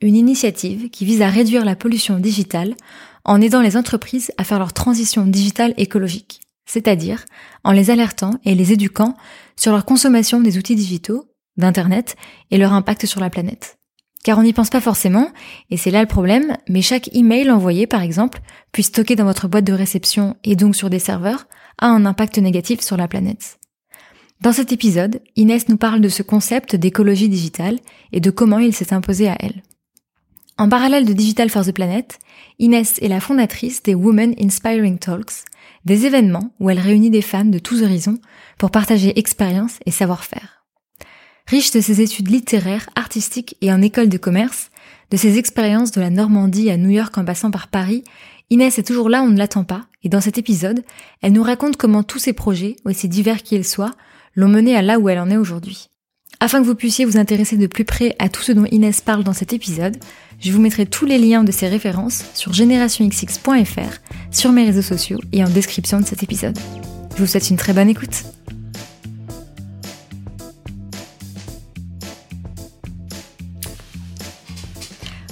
une initiative qui vise à réduire la pollution digitale en aidant les entreprises à faire leur transition digitale écologique, c'est-à-dire en les alertant et les éduquant sur leur consommation des outils digitaux, d'Internet et leur impact sur la planète. Car on n'y pense pas forcément, et c'est là le problème, mais chaque email envoyé par exemple, puis stocké dans votre boîte de réception et donc sur des serveurs, a un impact négatif sur la planète. Dans cet épisode, Inès nous parle de ce concept d'écologie digitale et de comment il s'est imposé à elle. En parallèle de Digital for the Planet, Inès est la fondatrice des Women Inspiring Talks, des événements où elle réunit des femmes de tous horizons pour partager expériences et savoir-faire. Riche de ses études littéraires, artistiques et en école de commerce, de ses expériences de la Normandie à New York en passant par Paris, Inès est toujours là, on ne l'attend pas, et dans cet épisode, elle nous raconte comment tous ces projets, aussi divers qu'ils soient, l'ont menée à là où elle en est aujourd'hui. Afin que vous puissiez vous intéresser de plus près à tout ce dont Inès parle dans cet épisode, je vous mettrai tous les liens de ces références sur generationxx.fr, sur mes réseaux sociaux et en description de cet épisode. Je vous souhaite une très bonne écoute.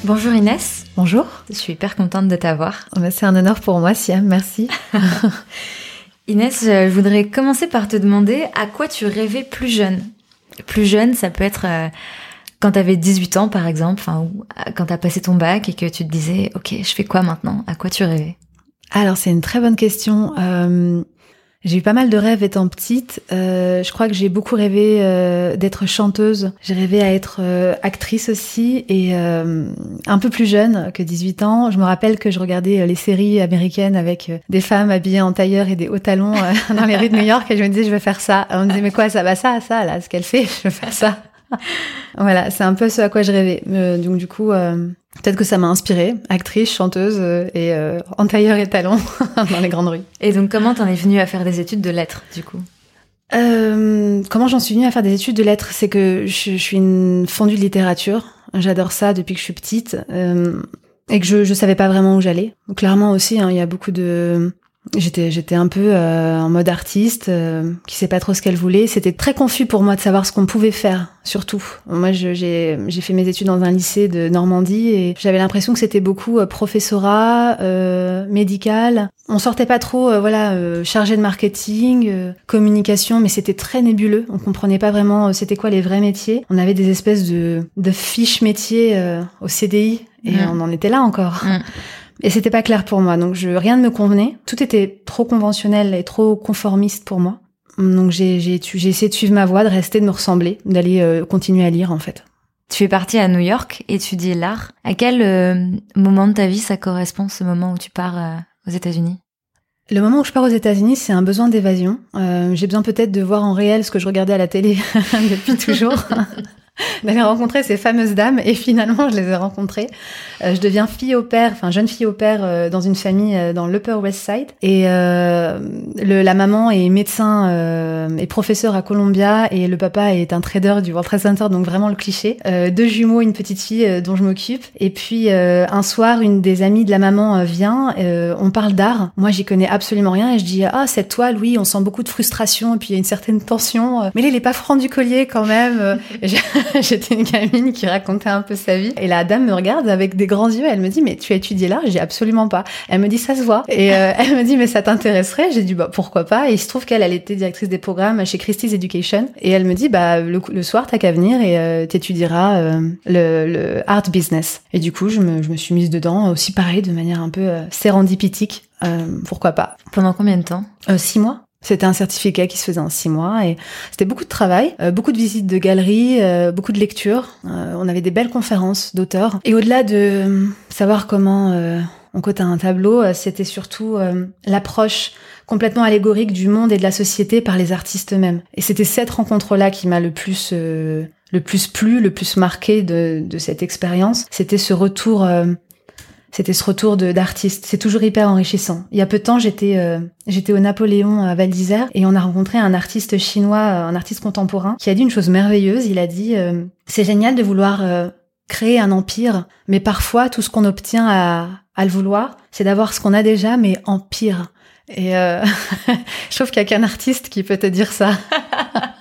Bonjour Inès. Bonjour. Je suis hyper contente de t'avoir. Oh, bah, c'est un honneur pour moi, Siam, merci. Inès, je voudrais commencer par te demander à quoi tu rêvais plus jeune plus jeune, ça peut être euh, quand tu avais 18 ans par exemple, enfin ou euh, quand tu as passé ton bac et que tu te disais OK, je fais quoi maintenant? À quoi tu rêvais? Alors, c'est une très bonne question. Euh, j'ai eu pas mal de rêves étant petite. Euh, je crois que j'ai beaucoup rêvé euh, d'être chanteuse. J'ai rêvé à être euh, actrice aussi. Et un peu plus jeune que 18 ans, je me rappelle que je regardais les séries américaines avec des femmes habillées en tailleur et des hauts talons dans les rues de New York. Et je me disais, je vais faire ça. on me disait, mais quoi, ça va ça, ça, là, ce qu'elle fait, je vais faire ça. voilà, c'est un peu ce à quoi je rêvais. donc du coup, Peut-être que ça m'a inspirée, actrice, chanteuse euh, et euh, en tailleur et talons dans les grandes rues. Et donc comment t'en es venue à faire des études de lettres du coup? Euh, Comment j'en suis venue à faire des études de lettres? C'est que je, suis une fondue de littérature. J'adore ça depuis que je suis petite euh, et que je je savais pas vraiment où j'allais. Clairement aussi, hein, il y a beaucoup de J'étais j'étais un peu euh, en mode artiste euh, qui sait pas trop ce qu'elle voulait. C'était très confus pour moi de savoir ce qu'on pouvait faire, surtout. Moi, j'ai j'ai fait mes études dans un lycée de Normandie et j'avais l'impression que c'était beaucoup euh, professorat, euh, médical. On sortait pas trop, euh, voilà, chargé de marketing, communication, mais c'était très nébuleux. On comprenait pas vraiment c'était quoi les vrais métiers. On avait des espèces de de fiches métiers au CDI et mmh. on en était là encore. Mmh. Et c'était pas clair pour moi, donc je, rien ne me convenait. Tout était trop conventionnel et trop conformiste pour moi. Donc j'ai, j'ai, j'ai essayé de suivre ma voie, de rester, de me ressembler, d'aller euh, continuer à lire en fait. Tu es partie à New York étudier l'art. À quel euh, moment de ta vie ça correspond, ce moment où tu pars euh, aux États-Unis? Le moment où je pars aux États-Unis, c'est un besoin d'évasion. j'ai besoin peut-être de voir en réel ce que je regardais à la télé depuis toujours. D'aller rencontrer ces fameuses dames et finalement je les ai rencontrées. Euh, je deviens fille au père, enfin jeune fille au père euh, dans une famille euh, dans l'Upper West Side et le, la maman est médecin et professeur à Columbia et le papa est un trader du World Trade Center donc vraiment le cliché. deux jumeaux, une petite fille dont je m'occupe et puis un soir une des amies de la maman vient, on parle d'art. Moi j'y connais absolument rien et je dis ah cette toile oui on sent beaucoup de frustration et puis il y a une certaine tension mais là il est pas franc du collier quand même. J'étais une gamine qui racontait un peu sa vie. Et la dame me regarde avec des grands yeux. Elle me dit, mais tu as étudié l'art? J'ai absolument pas. Elle me dit, ça se voit. Et euh, elle me dit, mais ça t'intéresserait? J'ai dit, bah pourquoi pas? Et il se trouve qu'elle, elle était directrice des programmes chez Christie's Education. Et elle me dit, bah le, le soir, t'as qu'à venir et euh, t'étudieras euh, le, le, art business. Et du coup, je me, je me suis mise dedans aussi pareil, de manière un peu euh, sérendipitique. pourquoi pas? Pendant combien de temps? Six mois. C'était un certificat qui se faisait en six mois et c'était beaucoup de travail, euh, beaucoup de visites de galeries, euh, beaucoup de lectures. Euh, on avait des belles conférences d'auteurs. Et au-delà de savoir comment on côté un tableau, c'était surtout l'approche complètement allégorique du monde et de la société par les artistes eux-mêmes. Et c'était cette rencontre-là qui m'a le plus le plus plu, le plus marqué de, de cette expérience. C'était ce retour c'était ce retour d'artiste. C'est toujours hyper enrichissant. Il y a peu de temps, j'étais euh, j'étais au Napoléon à Val d'Isère et on a rencontré un artiste chinois, euh, un artiste contemporain, qui a dit une chose merveilleuse. Il a dit euh, c'est génial de vouloir créer un empire, mais parfois tout ce qu'on obtient à, à le vouloir, c'est d'avoir ce qu'on a déjà, mais en pire. Et je trouve qu'il y a qu'un artiste qui peut te dire ça.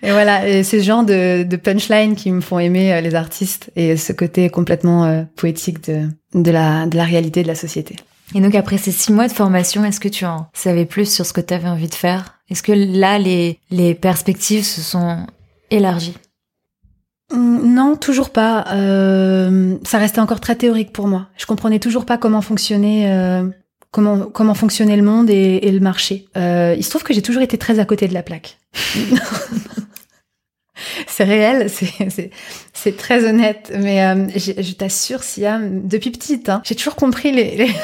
Et voilà, et c'est ce genre de, de punchline qui me font aimer euh, les artistes et ce côté complètement euh, poétique de, de, la, de la réalité de la société. Et donc après ces six mois de formation, est-ce que tu en savais plus sur ce que tu avais envie de faire? Est-ce que là, les, les perspectives se sont élargies? Hum, non, toujours pas. Euh, ça restait encore très théorique pour moi. Je comprenais toujours pas comment fonctionnait euh, comment comment fonctionnait le monde et, et le marché. Euh, il se trouve que j'ai toujours été très à côté de la plaque. c'est réel, c'est très honnête. Mais euh, je t'assure, Siam, depuis petite, hein, j'ai toujours compris les, les,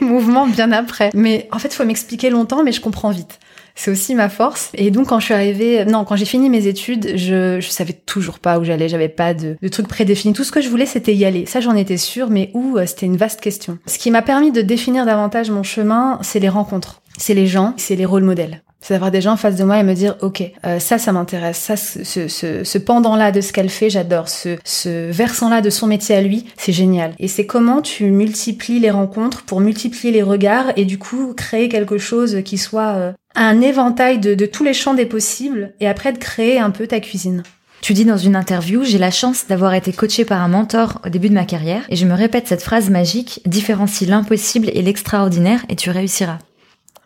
mouvements bien après. Mais en fait, faut m'expliquer longtemps, mais je comprends vite. C'est aussi ma force. Et donc, quand je suis arrivée, non, quand j'ai fini mes études, je, je savais toujours pas où j'allais. J'avais pas de, de truc prédéfini. Tout ce que je voulais, c'était y aller. Ça, j'en étais sûre, mais où, euh, c'était une vaste question. Ce qui m'a permis de définir davantage mon chemin, c'est les rencontres. C'est les gens, c'est les rôles modèles. C'est d'avoir des gens en face de moi et me dire, ok, euh, ça, ça m'intéresse, ça, ce, ce, ce pendant-là de ce qu'elle fait, j'adore, ce, ce versant-là de son métier à lui, c'est génial. Et c'est comment tu multiplies les rencontres pour multiplier les regards et du coup créer quelque chose qui soit euh, un éventail de, de tous les champs des possibles et après de créer un peu ta cuisine. Tu dis dans une interview, j'ai la chance d'avoir été coachée par un mentor au début de ma carrière et je me répète cette phrase magique, différencie l'impossible et l'extraordinaire et tu réussiras.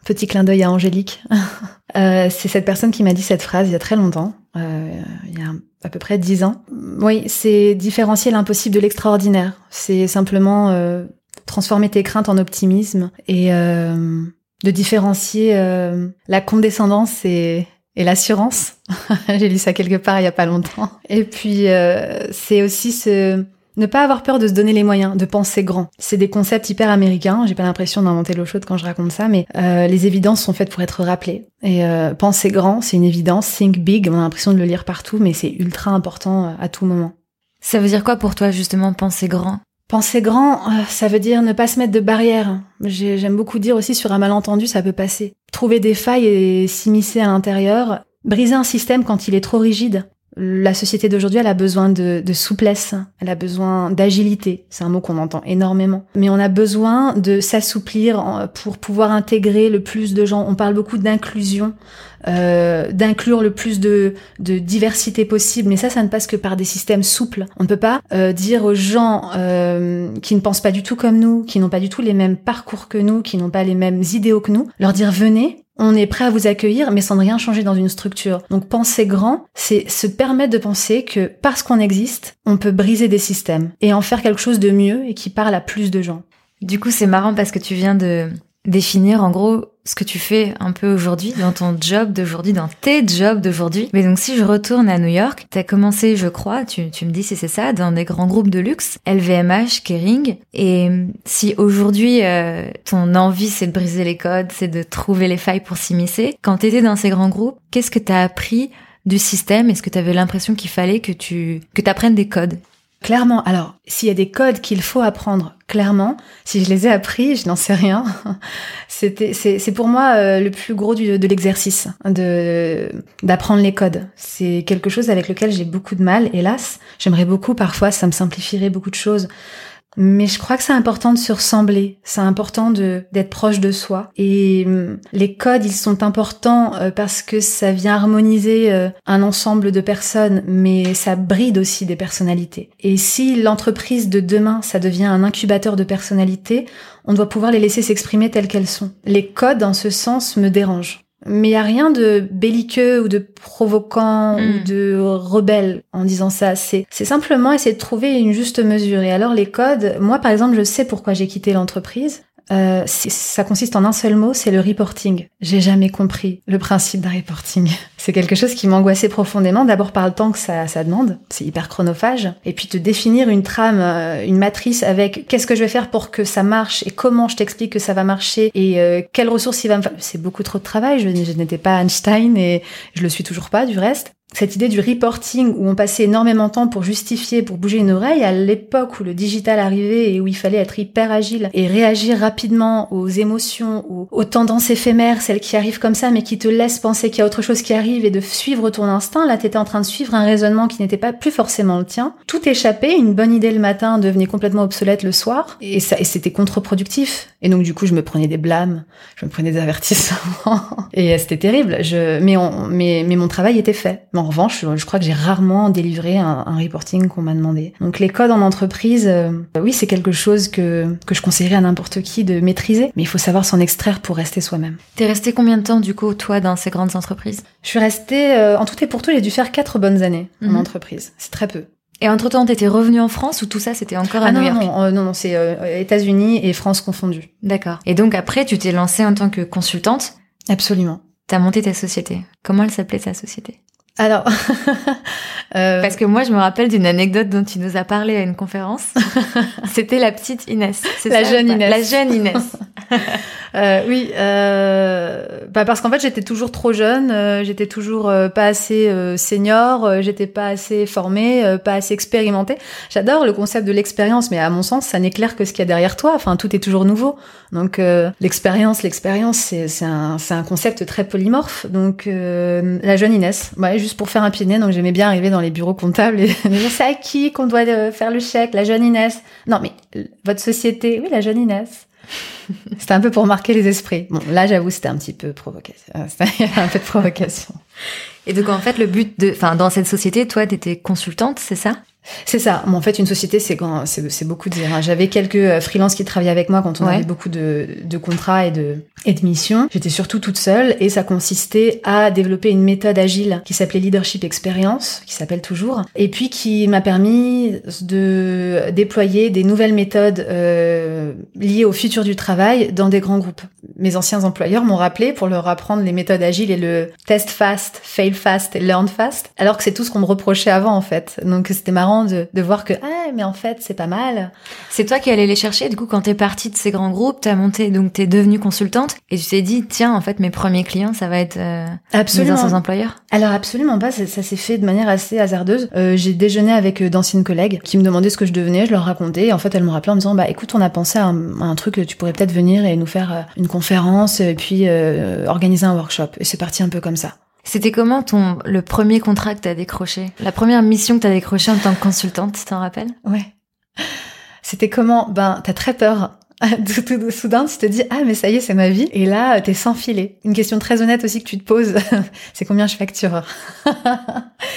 Petit clin d'œil à Angélique. euh, c'est cette personne qui m'a dit cette phrase il y a très longtemps, euh, il y a à peu près dix ans. Oui, c'est différencier l'impossible de l'extraordinaire. C'est simplement euh, transformer tes craintes en optimisme et euh, de différencier euh, la condescendance et, et l'assurance. J'ai lu ça quelque part il y a pas longtemps. Et puis euh, c'est aussi ce ne pas avoir peur de se donner les moyens, de penser grand. C'est des concepts hyper américains. J'ai pas l'impression d'inventer l'eau chaude quand je raconte ça, mais euh, les évidences sont faites pour être rappelées. Et euh, penser grand, c'est une évidence. Think big, on a l'impression de le lire partout, mais c'est ultra important euh, à tout moment. Ça veut dire quoi pour toi justement penser grand? Penser grand, ça veut dire ne pas se mettre de barrières. J'aime beaucoup dire aussi sur un malentendu, ça peut passer. Trouver des failles et s'immiscer à l'intérieur. Briser un système quand il est trop rigide la société d'aujourd'hui, elle a besoin de, souplesse, elle a besoin d'agilité. C'est un mot qu'on entend énormément. Mais on a besoin de s'assouplir pour pouvoir intégrer le plus de gens. On parle beaucoup d'inclusion, euh, d'inclure le plus de, diversité possible. Mais ça, ça ne passe que par des systèmes souples. On ne peut pas euh, dire aux gens euh, qui ne pensent pas du tout comme nous, qui n'ont pas du tout les mêmes parcours que nous, qui n'ont pas les mêmes idéaux que nous, leur dire venez, on est prêt à vous accueillir, mais sans rien changer dans une structure. Donc penser grand, c'est se permettre de penser que parce qu'on existe, on peut briser des systèmes et en faire quelque chose de mieux et qui parle à plus de gens. Du coup, c'est marrant parce que tu viens de définir en gros ce que tu fais un peu aujourd'hui dans ton job d'aujourd'hui, dans tes jobs d'aujourd'hui. Mais donc si je retourne à New York, tu as commencé, je crois, tu, tu me dis si c'est ça, dans des grands groupes de luxe, LVMH, Kering. Et si aujourd'hui euh, ton envie c'est de briser les codes, c'est de trouver les failles pour s'immiscer, quand tu étais dans ces grands groupes, qu'est-ce que tu as appris du système? Est-ce que tu avais l'impression qu'il fallait que tu que apprennes des codes? Clairement, alors, s'il y a des codes qu'il faut apprendre, clairement, si je les ai appris, je n'en sais rien. C'était, c'est, pour moi euh, le plus gros du, de l'exercice, de d'apprendre les codes. C'est quelque chose avec lequel j'ai beaucoup de mal, hélas. J'aimerais beaucoup, parfois, ça me simplifierait beaucoup de choses. Mais je crois que c'est important de se ressembler, c'est important de d'être proche de soi. Et hum, les codes, ils sont importants euh, parce que ça vient harmoniser euh, un ensemble de personnes, mais ça bride aussi des personnalités. Et si l'entreprise de demain, ça devient un incubateur de personnalités, on doit pouvoir les laisser s'exprimer telles qu'elles sont. Les codes, en ce sens, me dérangent. Mais il y a rien de belliqueux ou de provoquant ou hmm. de rebelle en disant ça. C'est c'est simplement essayer de trouver une juste mesure. Et alors les codes, moi par exemple, je sais pourquoi j'ai quitté l'entreprise. Euh, Ça consiste en un seul mot, c'est le reporting. J'ai jamais compris le principe d'un reporting. C'est quelque chose qui m'angoissait profondément, d'abord par le temps que ça, ça demande, c'est hyper chronophage, et puis de définir une trame, euh, une matrice avec qu'est-ce que je vais faire pour que ça marche et comment je t'explique que ça va marcher et euh, quelles ressources il va me faire. C'est beaucoup trop de travail, je, je n'étais pas Einstein et je le suis toujours pas du reste cette idée du reporting où on passait énormément de temps pour justifier, pour bouger une oreille, à l'époque où le digital arrivait et où il fallait être hyper agile et réagir rapidement aux émotions, aux, tendances éphémères, celles qui arrivent comme ça mais qui te laissent penser qu'il y a autre chose qui arrive et de suivre ton instinct, là t'étais en train de suivre un raisonnement qui n'était pas plus forcément le tien. Tout échappait, une bonne idée le matin devenait complètement obsolète le soir et et c'était contre-productif. Et donc du coup je me prenais des blâmes, je me prenais des avertissements et c'était terrible. Je mais, on, mais mais mon travail était fait en revanche, je crois que j'ai rarement délivré un, reporting qu'on m'a demandé. Donc les codes en entreprise, euh, oui, c'est quelque chose que, que je conseillerais à n'importe qui de maîtriser, mais il faut savoir s'en extraire pour rester soi-même. T'es resté combien de temps du coup, toi, dans ces grandes entreprises? Je suis restée, euh, en tout et pour tout, j'ai dû faire quatre bonnes années en mhm. entreprise. C'est très peu. Et entre-temps, t'étais revenu en France ou tout ça, c'était encore à ah New York? Non, non, non, c'est euh, États-Unis et France confondus. D'accord. Et donc après, tu t'es lancée en tant que consultante? Absolument. T'as monté ta société. Comment elle s'appelait ta société? Alors, euh... parce que moi, je me rappelle d'une anecdote dont tu nous as parlé à une conférence. C'était la petite Inès. La jeune Inès. La jeune Inès. euh, oui, euh... bah parce qu'en fait, j'étais toujours trop jeune. Euh, j'étais toujours euh, pas assez euh, senior. j'étais pas assez formée, pas assez expérimentée. J'adore le concept de l'expérience, mais à mon sens, ça n'est clair que ce qu'il y a derrière toi. Enfin, tout est toujours nouveau. Donc, l'expérience, l'expérience, c'est un, un concept très polymorphe. Donc, la jeune Inès. Ouais, juste pour faire un pied de nez, donc j'aimais bien arriver dans les bureaux comptables et dire c'est à qui qu'on doit euh, faire le chèque, la jeune Inès? Non mais votre société, oui la jeune Inès. c'était un peu pour marquer les esprits. Bon là j'avoue c'était un petit peu provocation, c'était un peu de provocation. Et donc en fait le but de, enfin dans cette société, toi t'étais consultante, c'est ça? C'est ça. en fait, une société, c'est quand c'est beaucoup de dire. Hein. J'avais quelques euh, freelances qui travaillaient avec moi quand on avait beaucoup de, de, contrats et de, et de missions. J'étais surtout toute seule et ça consistait à développer une méthode agile qui s'appelait Leadership Experience, qui s'appelle toujours, et puis qui m'a permis de déployer des nouvelles méthodes euh, liées au futur du travail dans des grands groupes. Mes anciens employeurs m'ont rappelé pour leur apprendre les méthodes agiles et le test fast, fail fast et learn fast, alors que c'est tout ce qu'on me reprochait avant en fait. Donc c'était marrant de, de voir que ah mais en fait c'est pas mal. C'est toi qui allais les chercher du coup quand t'es partie de ces grands groupes, t'as monté donc t'es devenue consultante et tu t'es dit tiens en fait mes premiers clients ça va être euh, absolument. mes anciens employeurs. Alors absolument pas, ça, s'est fait de manière assez hasardeuse. Euh, j'ai déjeuné avec euh, d'anciennes collègues qui me demandaient ce que je devenais, je leur racontais et en fait elles m'ont rappelé en me disant bah écoute on a pensé à un, à un truc tu pourrais peut-être venir et nous faire euh, une conférence et puis organiser un workshop et c'est parti un peu comme ça. C'était comment ton le premier contrat que t'as décroché? La première mission que t'as décrochée en tant que consultante, tu t'en rappelles? Ouais. C'était comment? Ben, t'as très peur. Soudain, tu te dis ah mais ça y est c'est ma vie et là t'es sans filet. Une question très honnête aussi que tu te poses, c'est combien je facture.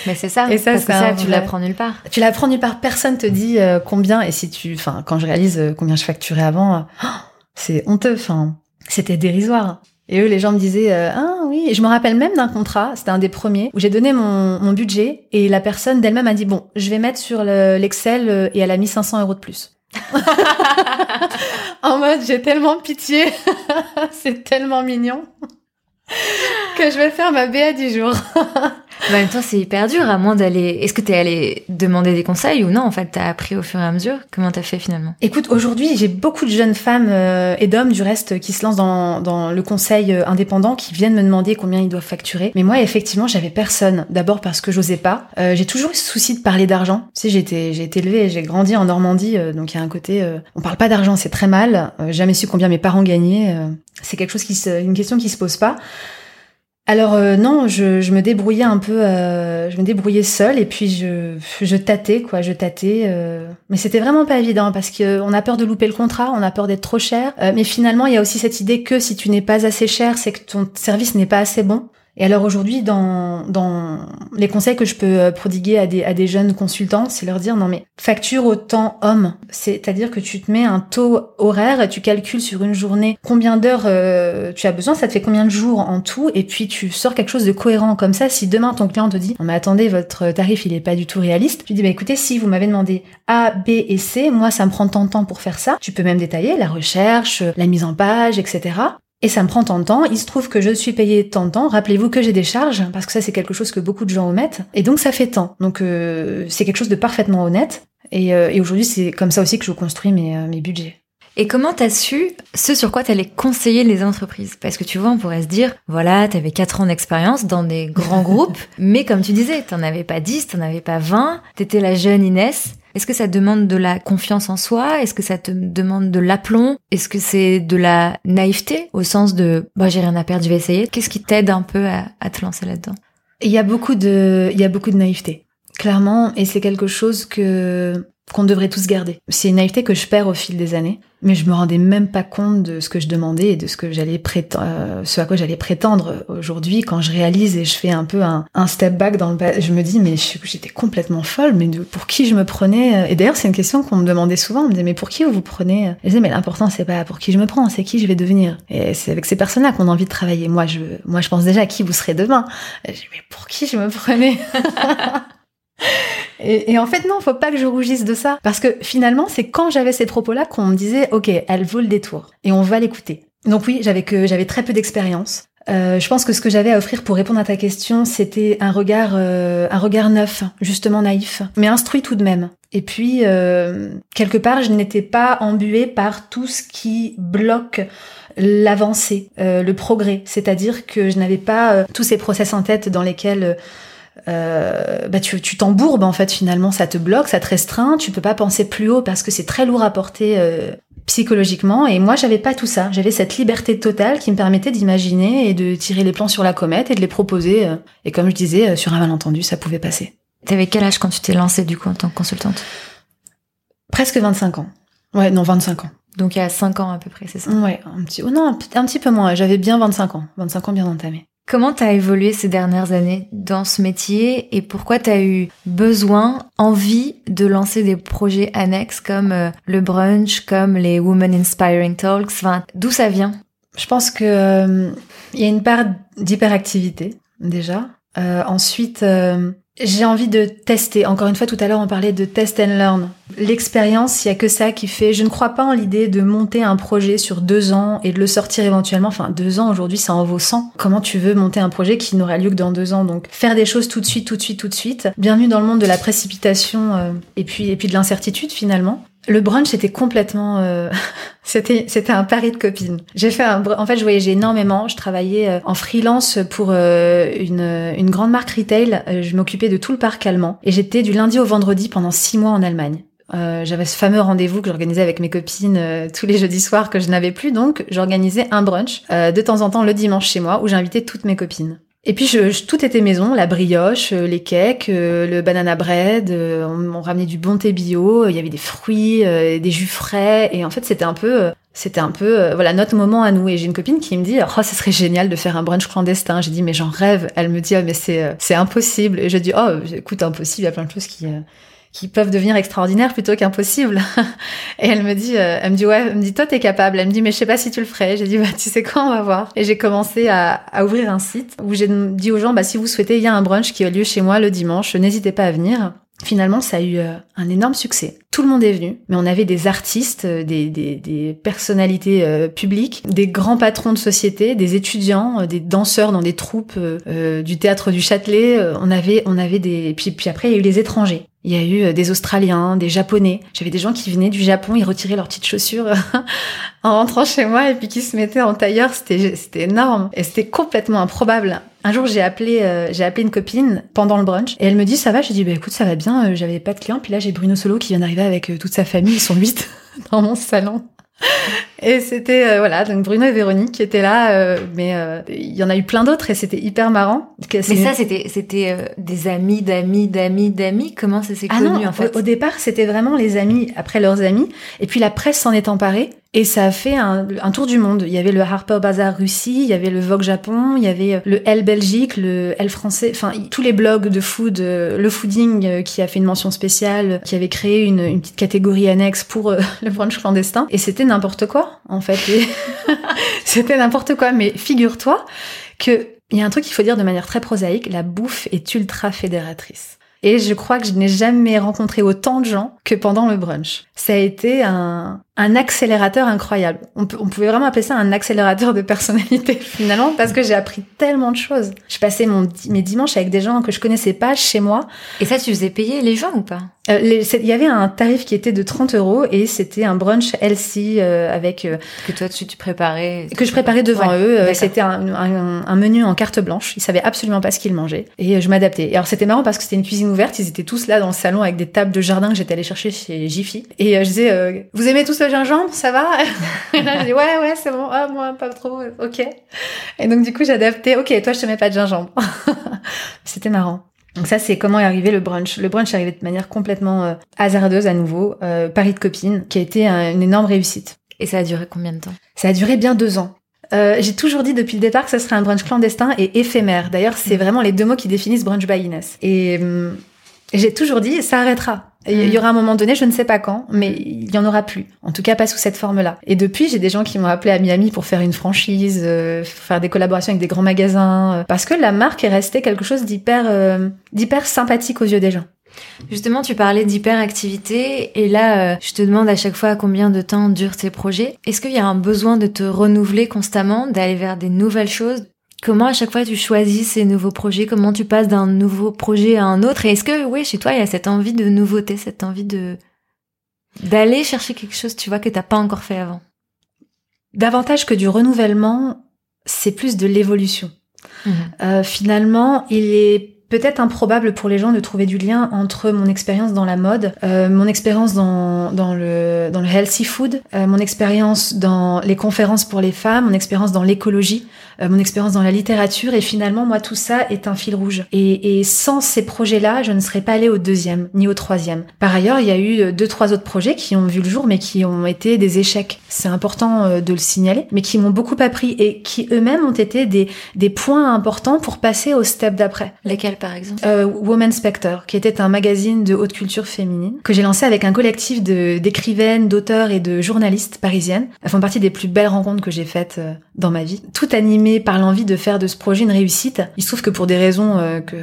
mais c'est ça. Et ça, parce que ça tu l'apprends nulle part. Tu l'apprends nulle part. Personne te dit euh, combien et si tu, enfin quand je réalise euh, combien je facturais avant, c'est honteux. Enfin c'était dérisoire. Et eux, les gens me disaient euh, ah oui. Et je me rappelle même d'un contrat, c'était un des premiers où j'ai donné mon, mon, budget et la personne d'elle-même a dit bon, je vais mettre sur l'Excel euh, et elle a mis 500 euros de plus. en mode j'ai tellement pitié, c'est tellement mignon que je vais faire ma BA du jour. en même temps, c'est hyper dur, à moins d'aller. Est-ce que t'es allé demander des conseils ou non En fait, t'as appris au fur et à mesure? Comment t'as fait finalement? Écoute, aujourd'hui, j'ai beaucoup de jeunes femmes euh, et d'hommes du reste qui se lancent dans, dans le conseil euh, indépendant, qui viennent me demander combien ils doivent facturer. Mais moi, effectivement, j'avais personne. D'abord parce que j'osais pas. Euh, j'ai toujours eu ce souci de parler d'argent. Tu sais, j'ai été, j'ai été élevée, j'ai grandi en Normandie, donc il y a un côté, on parle pas d'argent, c'est très mal. jamais su combien mes parents gagnaient. c'est quelque chose qui se, une question qui se pose pas. Alors euh, non, je, me débrouillais un peu, euh, je me débrouillais seule et puis je, je tâtais quoi, je tâtais. Euh. Mais c'était vraiment pas évident parce que on a peur de louper le contrat, on a peur d'être trop cher. mais finalement, il y a aussi cette idée que si tu n'es pas assez cher, c'est que ton service n'est pas assez bon. Et alors aujourd'hui, dans, les conseils que je peux euh, prodiguer à des, à jeunes consultants, c'est leur dire non mais facture au temps homme. C'est-à-dire que tu te mets un taux horaire tu calcules sur une journée combien d'heures euh, tu as besoin, ça te fait combien de jours en tout, et puis tu sors quelque chose de cohérent comme ça. Si demain ton client te dit non mais attendez, votre tarif il est pas du tout réaliste, tu dis bah écoutez, si vous m'avez demandé A, B et C, moi ça me prend tant de temps pour faire ça. Tu peux même détailler la recherche, la mise en page, etc. Et ça me prend tant de temps. Il se trouve que je suis payée tant de temps. Rappelez-vous que j'ai des charges, parce que ça c'est quelque chose que beaucoup de gens omettent. Et donc ça fait tant. Donc euh, c'est quelque chose de parfaitement honnête. Et, euh, et aujourd'hui c'est comme ça aussi que je construis mes, euh, mes budgets. Et comment t'as su ce sur quoi t'allais conseiller les entreprises? Parce que tu vois, on pourrait se dire, voilà, t'avais 4 ans d'expérience dans des grands groupes, mais comme tu disais, t'en avais pas 10, t'en avais pas 20, t'étais la jeune Inès. Est-ce que ça demande de la confiance en soi? Est-ce que ça te demande de l'aplomb? Est-ce que c'est de la naïveté au sens de bah j'ai rien à perdre, je vais essayer? Qu'est-ce qui t'aide un peu à, te lancer là-dedans? Il y a beaucoup de il y a beaucoup de naïveté. Clairement, et c'est quelque chose que qu'on devrait tous garder. C'est une naïveté que je perds au fil des années, mais je me rendais même pas compte de ce que je demandais et de ce que j'allais prétendre, euh, ce à quoi j'allais prétendre aujourd'hui quand je réalise et je fais un peu un, un step back dans le je me dis mais j'étais complètement folle mais pour qui je me prenais et d'ailleurs c'est une question qu'on me demandait souvent on me disait mais pour qui vous vous prenez je disais mais l'important c'est pas pour qui je me prends c'est qui je vais devenir. Et c'est avec ces personnes-là qu'on a envie de travailler. Moi je moi je pense déjà à qui vous serez demain. Je dis mais pour qui je me prenais? Et, et, en fait, non, faut pas que je rougisse de ça. Parce que finalement, c'est quand j'avais ces propos-là qu'on me disait, OK, elle vaut le détour. Et on va l'écouter. Donc oui, j'avais que, j'avais très peu d'expérience. Euh, je pense que ce que j'avais à offrir pour répondre à ta question, c'était un regard, euh, un regard neuf, justement naïf, mais instruit tout de même. Et puis, euh, quelque part, je n'étais pas embuée par tout ce qui bloque l'avancée, euh, le progrès. C'est-à-dire que je n'avais pas euh, tous ces process en tête dans lesquels euh, bah tu tu t'embourbes en fait finalement. Ça te bloque ça te restreint. Tu peux pas penser plus haut parce que c'est très lourd à porter euh, psychologiquement. Et moi j'avais pas tout ça. J'avais cette liberté totale qui me permettait d'imaginer et de tirer les plans sur la comète et de les proposer euh, et comme je disais euh, sur un malentendu ça pouvait passer. T'avais quel âge quand tu t'es lancée du coup en tant que consultante? Presque 25 ans. Ouais non 25 ans. Donc il y a 5 ans à peu près c'est ça? Ouais un petit oh non un, un petit peu moins. J'avais bien 25 ans. 25 ans bien entamé Comment t'as évolué ces dernières années dans ce métier et pourquoi t'as eu besoin, envie de lancer des projets annexes comme euh, le brunch, comme les Women Inspiring Talks? Enfin, d'où ça vient? Je pense que euh, il y a une part d'hyperactivité déjà. Euh, ensuite, euh, j'ai envie de tester. Encore une fois, tout à l'heure, on parlait de test and learn. L'expérience, il y a que ça qui fait. Je ne crois pas en l'idée de monter un projet sur deux ans et de le sortir éventuellement. Enfin, deux ans aujourd'hui, ça en vaut 100. Comment tu veux monter un projet qui n'aura lieu que dans deux ans? Donc, faire des choses tout de suite, tout de suite, tout de suite. Bienvenue dans le monde de la précipitation euh, et puis et puis de l'incertitude finalement. Le brunch c'était complètement, euh, c'était c'était un pari de copine. J'ai fait un, en fait je voyageais énormément. Je travaillais euh, en freelance pour euh, une une grande marque retail. Euh, je m'occupais de tout le parc allemand et j'étais du lundi au vendredi pendant six mois en Allemagne. Euh, j'avais ce fameux rendez-vous que j'organisais avec mes copines tous les jeudis soirs que je n'avais plus, donc j'organisais un brunch euh, de temps en temps le dimanche chez moi où j'invitais toutes mes copines. Et puis tout était maison, la brioche, euh, les cakes, euh, le banana bread, euh, on, ramenait du bon thé bio, il y avait des fruits, des jus frais, et en fait c'était un peu, c'était un peu, voilà notre moment à nous. Et j'ai une copine qui me dit, oh ce serait génial de faire un brunch clandestin. J'ai dit mais j'en rêve. Elle me dit oh mais c'est c'est impossible. Et je dis oh écoute impossible, il y a plein de choses qui qui peuvent devenir extraordinaires plutôt qu'impossibles. et elle me dit, euh, elle me dit ouais, elle me dit toi t'es capable. Elle me dit mais je sais pas si tu le ferais. J'ai dit bah tu sais quoi on va voir. Et j'ai commencé à, à, ouvrir un site où j'ai dit aux gens bah si vous souhaitez il y a un brunch qui a lieu chez moi le dimanche, n'hésitez pas à venir. Finalement, ça a eu euh, un énorme succès. Tout le monde est venu, mais on avait des artistes, euh, des, des, des personnalités euh, publiques, des grands patrons de société, des étudiants, des danseurs dans des troupes euh, du théâtre du Châtelet. On avait, on avait des. Puis, puis après, il y a eu les étrangers. Il y a eu des Australiens, des Japonais. J'avais des gens qui venaient du Japon, ils retiraient leurs petites chaussures en rentrant chez moi et puis qui se mettaient en tailleur. C'était, c'était énorme et c'était complètement improbable. Un jour, j'ai appelé, euh, j'ai appelé une copine pendant le brunch et elle me dit ça va? J'ai dit bah écoute ça va bien. Euh, J'avais pas de clients. Puis là j'ai Bruno Solo qui vient d'arriver avec euh, toute sa famille. Ils sont huit dans mon salon. Et c'était euh, voilà donc Bruno et Véronique qui étaient là, euh, mais euh, il y en a eu plein d'autres et c'était hyper marrant. Mais ça c'était c'était des amis d'amis d'amis d'amis? Comment ça s'est ah connu non, en fait? au, au départ c'était vraiment les amis après leurs amis et puis la presse s'en est emparée Et ça a fait un, un, tour du monde. Il y avait le Harper Bazaar Russie, il y avait le Vogue Japon, il y avait le L Belgique, le L français, enfin tous les blogs de food, le fooding qui a fait une mention spéciale, qui avait créé une, une petite catégorie annexe pour le brunch clandestin. Et c'était n'importe quoi, en fait. c'était n'importe quoi. Mais figure-toi que il y a un truc qu'il faut dire de manière très prosaïque, la bouffe est ultra fédératrice. Et je crois que je n'ai jamais rencontré autant de gens que pendant le brunch. Ça a été un, un accélérateur incroyable. On, on, pouvait vraiment appeler ça un accélérateur de personnalité finalement parce que j'ai appris tellement de choses. Je passais mon, mes dimanches avec des gens que je connaissais pas chez moi. Et ça, tu faisais payer les gens ou pas? Euh, Il y avait un tarif qui était de 30 euros et c'était un brunch healthy euh, avec... Euh, que toi, tu, tu préparais Que je préparais devant eux. Euh, c'était un, un, un, menu en carte blanche. Ils savaient absolument pas ce qu'ils mangeaient. Et euh, je m'adaptais. Et alors c'était marrant parce que c'était une cuisine ouverte. Ils étaient tous là dans le salon avec des tables de jardin que j'étais allée chercher chez Jiffy. Et je disais, vous aimez tous le gingembre Ça va Et là, je dis, ouais, ouais, c'est bon. Ah, moi, pas trop. Ok. Et donc, du coup, j'adaptais. Ok, toi, je te mets pas de gingembre. C'était marrant. Donc ça, c'est comment est arrivé le brunch. Le brunch est arrivé de manière complètement euh, hasardeuse à nouveau. Euh, Paris de copines, qui a été un, une énorme réussite. Et ça a duré combien de temps? Ça a duré bien deux ans. Euh, j'ai toujours dit depuis le départ que ce serait un brunch clandestin et éphémère. D'ailleurs, c'est mmh. vraiment les deux mots qui définissent brunch by Inès. Et hum, j'ai toujours dit, ça arrêtera. Il y aura un moment donné, je ne sais pas quand, mais il y en aura plus. En tout cas, pas sous cette forme-là. Et depuis, j'ai des gens qui m'ont appelé à Miami pour faire une franchise, euh, faire des collaborations avec des grands magasins, euh, parce que la marque est restée quelque chose d'hyper, euh, d'hyper sympathique aux yeux des gens. Justement, tu parlais d'hyperactivité et là, euh, je te demande à chaque fois combien de temps durent tes projets. Est-ce qu'il y a un besoin de te renouveler constamment, d'aller vers des nouvelles choses Comment à chaque fois tu choisis ces nouveaux projets? Comment tu passes d'un nouveau projet à un autre? Et est-ce que, oui, chez toi, il y a cette envie de nouveauté, cette envie de d'aller chercher quelque chose, tu vois, que t'as pas encore fait avant? Davantage que du renouvellement, c'est plus de l'évolution. Mmh. Euh, finalement, il est peut-être improbable pour les gens de trouver du lien entre mon expérience dans la mode, euh, mon expérience dans, dans, le, dans le healthy food, euh, mon expérience dans les conférences pour les femmes, mon expérience dans l'écologie, euh, mon expérience dans la littérature et finalement moi tout ça est un fil rouge. Et, et sans ces projets-là, je ne serais pas allée au deuxième ni au troisième. Par ailleurs, il y a eu deux trois autres projets qui ont vu le jour mais qui ont été des échecs. C'est important euh, de le signaler, mais qui m'ont beaucoup appris et qui eux-mêmes ont été des des points importants pour passer au step d'après. Lesquels par exemple? Euh, Woman Spectre, qui était un magazine de haute culture féminine que j'ai lancé avec un collectif de d'écrivaines, d'auteurs et de journalistes parisiennes. Elles font partie des plus belles rencontres que j'ai faites euh, dans ma vie. Tout animé par l'envie de faire de ce projet une réussite. Il se trouve que pour des raisons euh, que,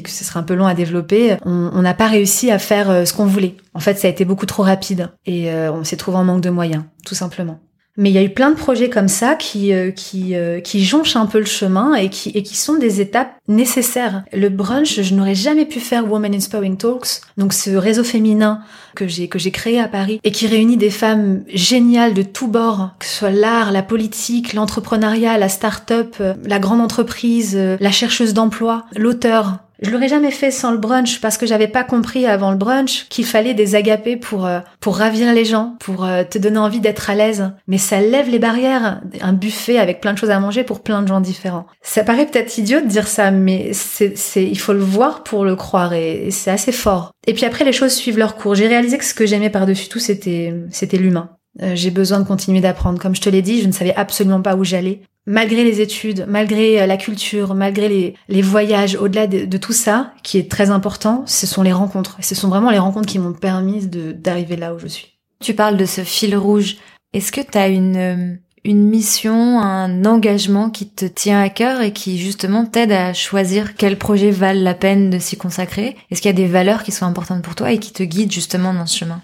que ce serait un peu long à développer, on n'a pas réussi à faire euh, ce qu'on voulait. En fait, ça a été beaucoup trop rapide et euh, on s'est trouvé en manque de moyens, tout simplement. Mais il y a eu plein de projets comme ça qui euh, qui euh, qui jonchent un peu le chemin et qui et qui sont des étapes nécessaires. Le brunch, je n'aurais jamais pu faire Women Inspiring Talks, donc ce réseau féminin que j'ai que j'ai créé à Paris et qui réunit des femmes géniales de tous bords, que ce soit l'art, la politique, l'entrepreneuriat, la start-up, euh, la grande entreprise, la chercheuse d'emploi, l'auteur, je l'aurais jamais fait sans le brunch parce que j'avais pas compris avant le brunch qu'il fallait des agapés pour euh, pour ravir les gens, pour euh, te donner envie d'être à l'aise. Mais ça lève les barrières, un buffet avec plein de choses à manger pour plein de gens différents. Ça paraît peut-être idiot de dire ça, mais c'est c'est il faut le voir pour le croire et, c'est assez fort. Et puis après les choses suivent leur cours. J'ai réalisé que ce que j'aimais par-dessus tout c'était c'était l'humain. Euh, j'ai besoin de continuer d'apprendre. Comme je te l'ai dit, je ne savais absolument pas où j'allais. Malgré les études, malgré euh, la culture, malgré les, voyages, au-delà de, tout ça, qui est très important, ce sont les rencontres. Ce sont vraiment les rencontres qui m'ont permis d'arriver là où je suis. Tu parles de ce fil rouge. Est-ce que tu as une, euh, une mission, un engagement qui te tient à cœur et qui justement t'aide à choisir quel projet valent la peine de s'y consacrer? Est-ce qu'il y a des valeurs qui sont importantes pour toi et qui te guident justement dans ce chemin?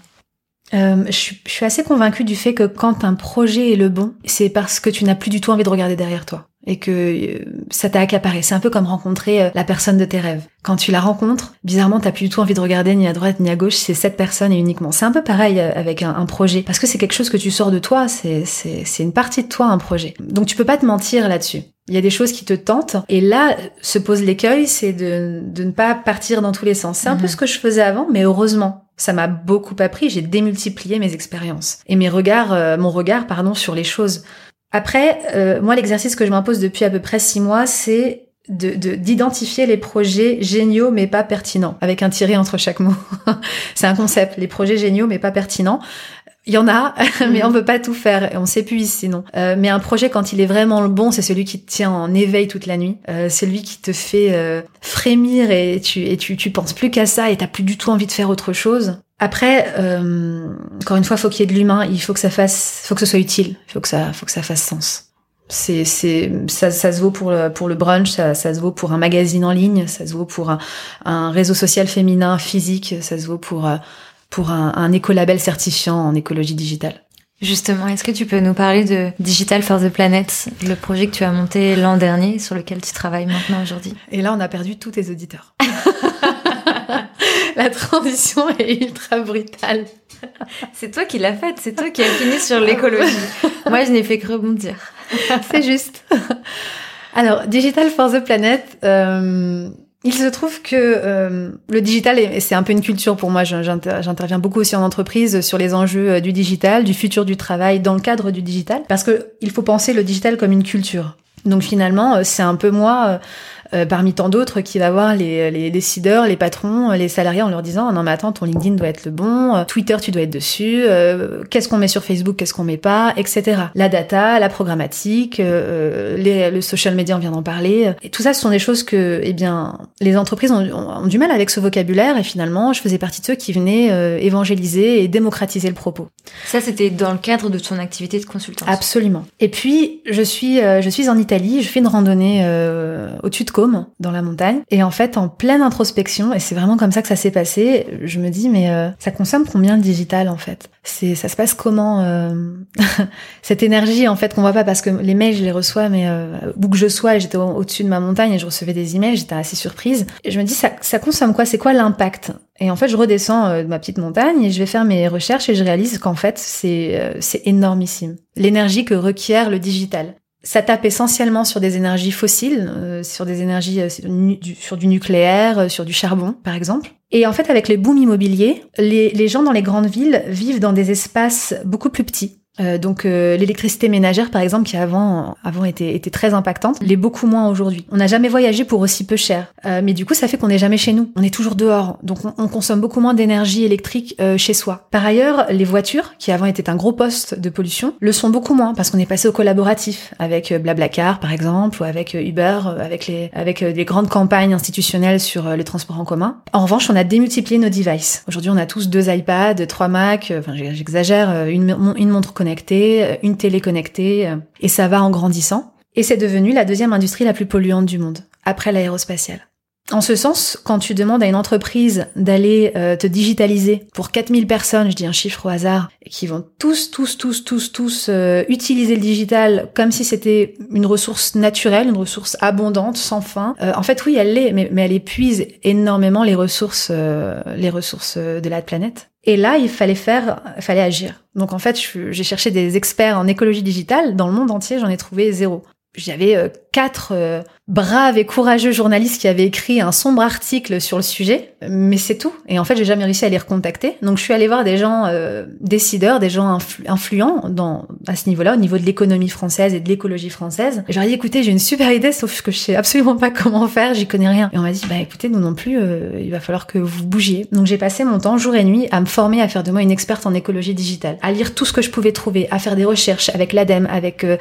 Euh, je, je, suis assez convaincue du fait que quand un projet est le bon, c'est parce que tu n'as plus du tout envie de regarder derrière toi et que euh, ça t'a accaparé. C'est un peu comme rencontrer euh, la personne de tes rêves. Quand tu la rencontres, bizarrement, t'as plus du tout envie de regarder ni à droite ni à gauche, c'est cette personne et uniquement. C'est un peu pareil euh, avec un, un projet, parce que c'est quelque chose que tu sors de toi, c'est une partie de toi, un projet. Donc tu peux pas te mentir là-dessus. Il y a des choses qui te tentent, et là se pose l'écueil, c'est de, de ne pas partir dans tous les sens. C'est un peu mhm. ce que je faisais avant, mais heureusement, ça m'a beaucoup appris, j'ai démultiplié mes expériences et mes regards, euh, mon regard, pardon, sur les choses. Après, euh, moi, l'exercice que je m'impose depuis à peu près six mois, c'est d'identifier de, les projets géniaux mais pas pertinents, avec un tiré entre chaque mot. c'est un concept, les projets géniaux mais pas pertinents. Il y en a, mais on peut pas tout faire et on s'épuise sinon. Euh, mais un projet, quand il est vraiment le bon, c'est celui qui te tient en éveil toute la nuit. Euh, celui qui te fait euh, frémir et tu et tu, tu penses plus qu'à ça et t'as plus du tout envie de faire autre chose. Après, euh, encore une fois, faut qu'il y ait de l'humain. Il faut que ça fasse, faut que ce soit utile. Il faut que ça, faut que ça fasse sens. C'est, c'est, ça, ça se vaut pour le, pour le brunch, ça, ça se vaut pour un magazine en ligne, ça se vaut pour un, un réseau social féminin physique, ça se vaut pour euh, pour un, un écolabel certifiant en écologie digitale. Justement, est-ce que tu peux nous parler de Digital for the Planet, le projet que tu as monté l'an dernier, sur lequel tu travailles maintenant aujourd'hui? Et là, on a perdu tous tes auditeurs. La transition est ultra brutale. C'est toi qui l'as faite, c'est toi qui as fini sur l'écologie. Moi, je n'ai fait que rebondir. C'est juste. Alors, Digital for the Planet, euh, il se trouve que euh, le digital, c'est un peu une culture pour moi. J'interviens beaucoup aussi en entreprise sur les enjeux euh, du digital, du futur du travail dans le cadre du digital, parce que il faut penser le digital comme une culture. Donc finalement, c'est un peu moi euh, parmi tant d'autres qui va voir les, les décideurs, les patrons, les salariés en leur disant non mais attends ton LinkedIn doit être le bon, euh, Twitter tu dois être dessus, euh, qu'est-ce qu'on met sur Facebook, qu'est-ce qu'on met pas, etc. La data, la programmatique, les, le social media on vient d'en parler, et tout ça ce sont des choses que eh bien les entreprises ont, ont, du mal avec ce vocabulaire et finalement je faisais partie de ceux qui venaient évangéliser et démocratiser le propos. Ça c'était dans le cadre de ton activité de consultance. Absolument. Et puis je suis je suis en Italie, je fais une randonnée au-dessus de dans la montagne. Et en fait, en pleine introspection, et c'est vraiment comme ça que ça s'est passé, je me dis, mais euh, ça consomme combien de digital en fait? C'est, Ça se passe comment euh, Cette énergie en fait qu'on voit pas? Parce que les mails, je les reçois, mais euh, où que je sois, j'étais au-dessus de ma montagne et je recevais des emails, j'étais assez surprise. Et je me dis, ça, ça consomme quoi? C'est quoi l'impact? Et en fait, je redescends de ma petite montagne et je vais faire mes recherches et je réalise qu'en fait, c'est c'est énormissime. L'énergie que requiert le digital ça tape essentiellement sur des énergies fossiles, euh, sur des énergies euh, sur du nucléaire, euh, sur du charbon, par exemple. Et en fait, avec les booms immobiliers, les, les gens dans les grandes villes vivent dans des espaces beaucoup plus petits. Euh, donc euh, l'électricité ménagère par exemple qui avant avant était, était très impactante, l'est beaucoup moins aujourd'hui. On n'a jamais voyagé pour aussi peu cher, euh, mais du coup ça fait qu'on n'est jamais chez nous, on est toujours dehors, donc on, on consomme beaucoup moins d'énergie électrique chez soi. Par ailleurs, les voitures qui avant étaient un gros poste de pollution le sont beaucoup moins parce qu'on est passé au collaboratif avec Blablacar par exemple ou avec Uber, avec les avec des grandes campagnes institutionnelles sur les transports en commun. En revanche, on a démultiplié nos devices. Aujourd'hui, on a tous deux iPads, trois Mac, enfin j'exagère, une, une montre connectée une télé connectée, euh, et ça va en grandissant. Et c'est devenu la deuxième industrie la plus polluante du monde, après l'aérospatiale. En ce sens, quand tu demandes à une entreprise d'aller euh, te digitaliser pour 4000 personnes, je dis un chiffre au hasard, qui vont tous, tous, tous, tous, tous euh, utiliser le digital comme si c'était une ressource naturelle, une ressource abondante, sans fin. en fait, oui, elle l'est, mais, mais, elle épuise énormément les ressources, les ressources de la planète. Et là, il fallait faire, il fallait agir. Donc en fait, j'ai cherché des experts en écologie digitale dans le monde entier, j'en ai trouvé zéro. J'avais euh, quatre euh, braves et courageux journalistes qui avaient écrit un sombre article sur le sujet, mais c'est tout. Et en fait, j'ai jamais réussi à les recontacter. Donc, je suis allée voir des gens euh, décideurs, des gens influents dans à ce niveau-là, au niveau de l'économie française et de l'écologie française. Ai dit, écoutez, j'ai une super idée, sauf que je sais absolument pas comment faire, j'y connais rien. Et on m'a dit, bah écoutez, nous non plus, euh, il va falloir que vous bougiez. Donc, j'ai passé mon temps jour et nuit à me former, à faire de moi une experte en écologie digitale, à lire tout ce que je pouvais trouver, à faire des recherches avec l'ADEME, avec euh,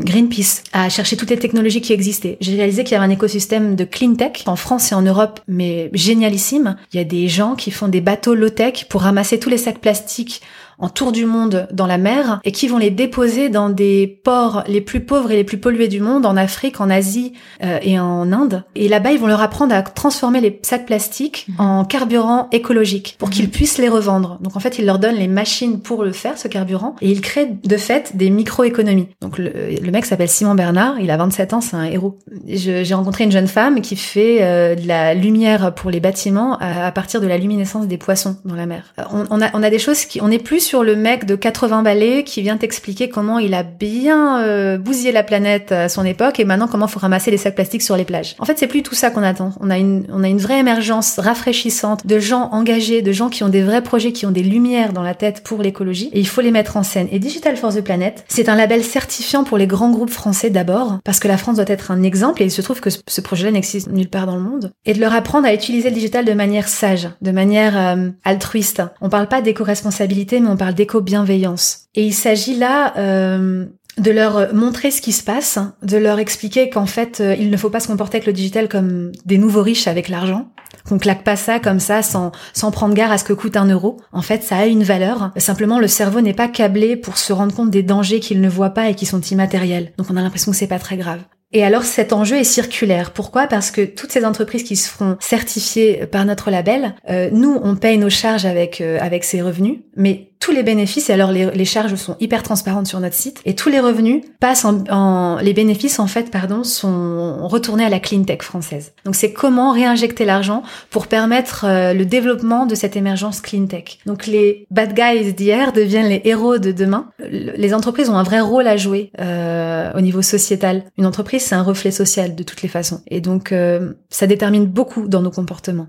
Greenpeace, à chercher toutes les technologies qui existent j'ai réalisé qu'il y avait un écosystème de clean tech en France et en Europe, mais génialissime. Il y a des gens qui font des bateaux low-tech pour ramasser tous les sacs plastiques en tour du monde dans la mer et qui vont les déposer dans des ports les plus pauvres et les plus pollués du monde, en Afrique, en Asie euh, et en Inde. Et là-bas, ils vont leur apprendre à transformer les sacs plastiques mhm. en carburant écologique pour qu'ils mhm. puissent les revendre. Donc en fait, ils leur donnent les machines pour le faire, ce carburant, et ils créent de fait des micro-économies. Donc le, le mec s'appelle Simon Bernard, il a 27 ans, c'est un héros. J'ai rencontré une jeune femme qui fait euh, de la lumière pour les bâtiments à, partir de la luminescence des poissons dans la mer. Euh, on, on, a, on a des choses qui... On est plus sur le mec de 80 balais qui vient t'expliquer comment il a bien euh, bousillé la planète à son époque et maintenant comment faut ramasser les sacs plastiques sur les plages. En fait, c'est plus tout ça qu'on attend. On a une on a une vraie émergence rafraîchissante de gens engagés, de gens qui ont des vrais projets, qui ont des lumières dans la tête pour l'écologie et il faut les mettre en scène. Et Digital Force the Planet, c'est un label certifiant pour les grands groupes français d'abord parce que la France doit être un exemple et il se trouve que ce projet-là n'existe nulle part dans le monde et de leur apprendre à utiliser le digital de manière sage, de manière euh, altruiste. On parle pas d'éco-responsabilité mais on parle d'éco-bienveillance. Et il s'agit là euh, de leur montrer ce qui se passe, de leur expliquer qu'en fait, euh, il ne faut pas se comporter avec le digital comme des nouveaux riches avec l'argent, qu'on claque pas ça comme ça sans, sans prendre garde à ce que coûte un euro. En fait, ça a une valeur. Simplement, le cerveau n'est pas câblé pour se rendre compte des dangers qu'il ne voit pas et qui sont immatériels. Donc on a l'impression que c'est pas très grave. Et alors cet enjeu est circulaire. Pourquoi? Parce que toutes ces entreprises qui se feront certifier par notre label, euh, nous on paye nos charges avec euh, avec ces revenus, mais tous les bénéfices, et alors les, les, charges sont hyper transparentes sur notre site, et tous les revenus passent en, en les bénéfices en fait, pardon, sont retournés à la clean tech française. Donc c'est comment réinjecter l'argent pour permettre euh, le développement de cette émergence clean tech. Donc les bad guys d'hier deviennent les héros de demain. Les entreprises ont un vrai rôle à jouer euh, au niveau sociétal. Une entreprise c'est un reflet social de toutes les façons, et donc euh, ça détermine beaucoup dans nos comportements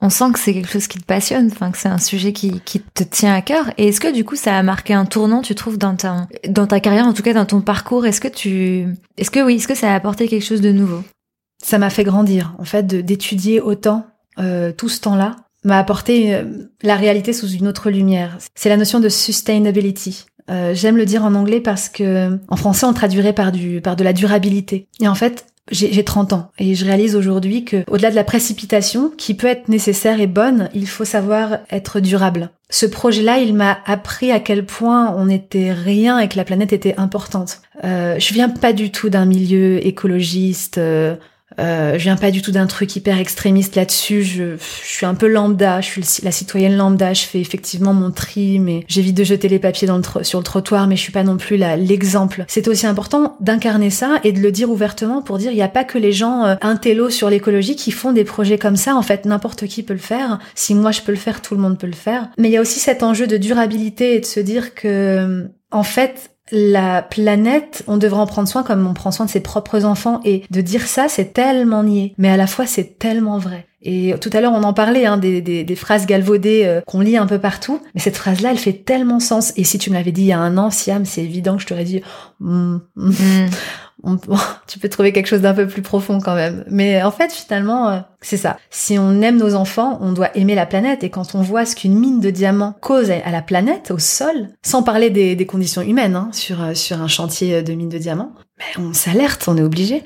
on sent que c'est quelque chose qui te passionne, enfin que c'est un sujet qui, qui te tient à cœur. Et est-ce que du coup ça a marqué un tournant, tu trouves, dans ta dans ta carrière, en tout cas dans ton parcours? Est-ce que tu, est-ce que oui, est-ce que ça a apporté quelque chose de nouveau? Ça m'a fait grandir, en fait, d'étudier autant euh, tout ce temps-là m'a apporté euh, la réalité sous une autre lumière. C'est la notion de sustainability. Euh, J'aime le dire en anglais parce que en français on traduirait par du par de la durabilité. Et en fait, j'ai 30 ans et je réalise aujourd'hui que au-delà de la précipitation qui peut être nécessaire et bonne, il faut savoir être durable. Ce projet-là, il m'a appris à quel point on n'était rien et que la planète était importante. Euh, je viens pas du tout d'un milieu écologiste, euh, euh, je viens pas du tout d'un truc hyper extrémiste là-dessus. Je, suis un peu lambda. Je suis la citoyenne lambda. Je fais effectivement mon tri, mais j'évite de jeter les papiers sur le trottoir. Mais je suis pas non plus l'exemple. C'est aussi important d'incarner ça et de le dire ouvertement pour dire il n'y a pas que les gens euh, intello sur l'écologie qui font des projets comme ça. En fait, n'importe qui peut le faire. Si moi je peux le faire, tout le monde peut le faire. Mais il y a aussi cet enjeu de durabilité et de se dire que en fait, la planète, on devrait en prendre soin comme on prend soin de ses propres enfants. Et de dire ça, c'est tellement nier. Mais à la fois, c'est tellement vrai. Et tout à l'heure, on en parlait, hein, des, des, des, phrases galvaudées euh, qu'on lit un peu partout. Mais cette phrase-là, elle fait tellement sens. Et si tu me l'avais dit il y a un an, Siam, c'est évident que je t'aurais dit, mm, mm, tu peux trouver quelque chose d'un peu plus profond quand même. Mais en fait, finalement, euh, c'est ça. Si on aime nos enfants, on doit aimer la planète. Et quand on voit ce qu'une mine de diamants cause à la planète, au sol, sans parler des, des conditions humaines hein, sur, euh, sur un chantier de mine de diamants, ben on s'alerte, on est obligé.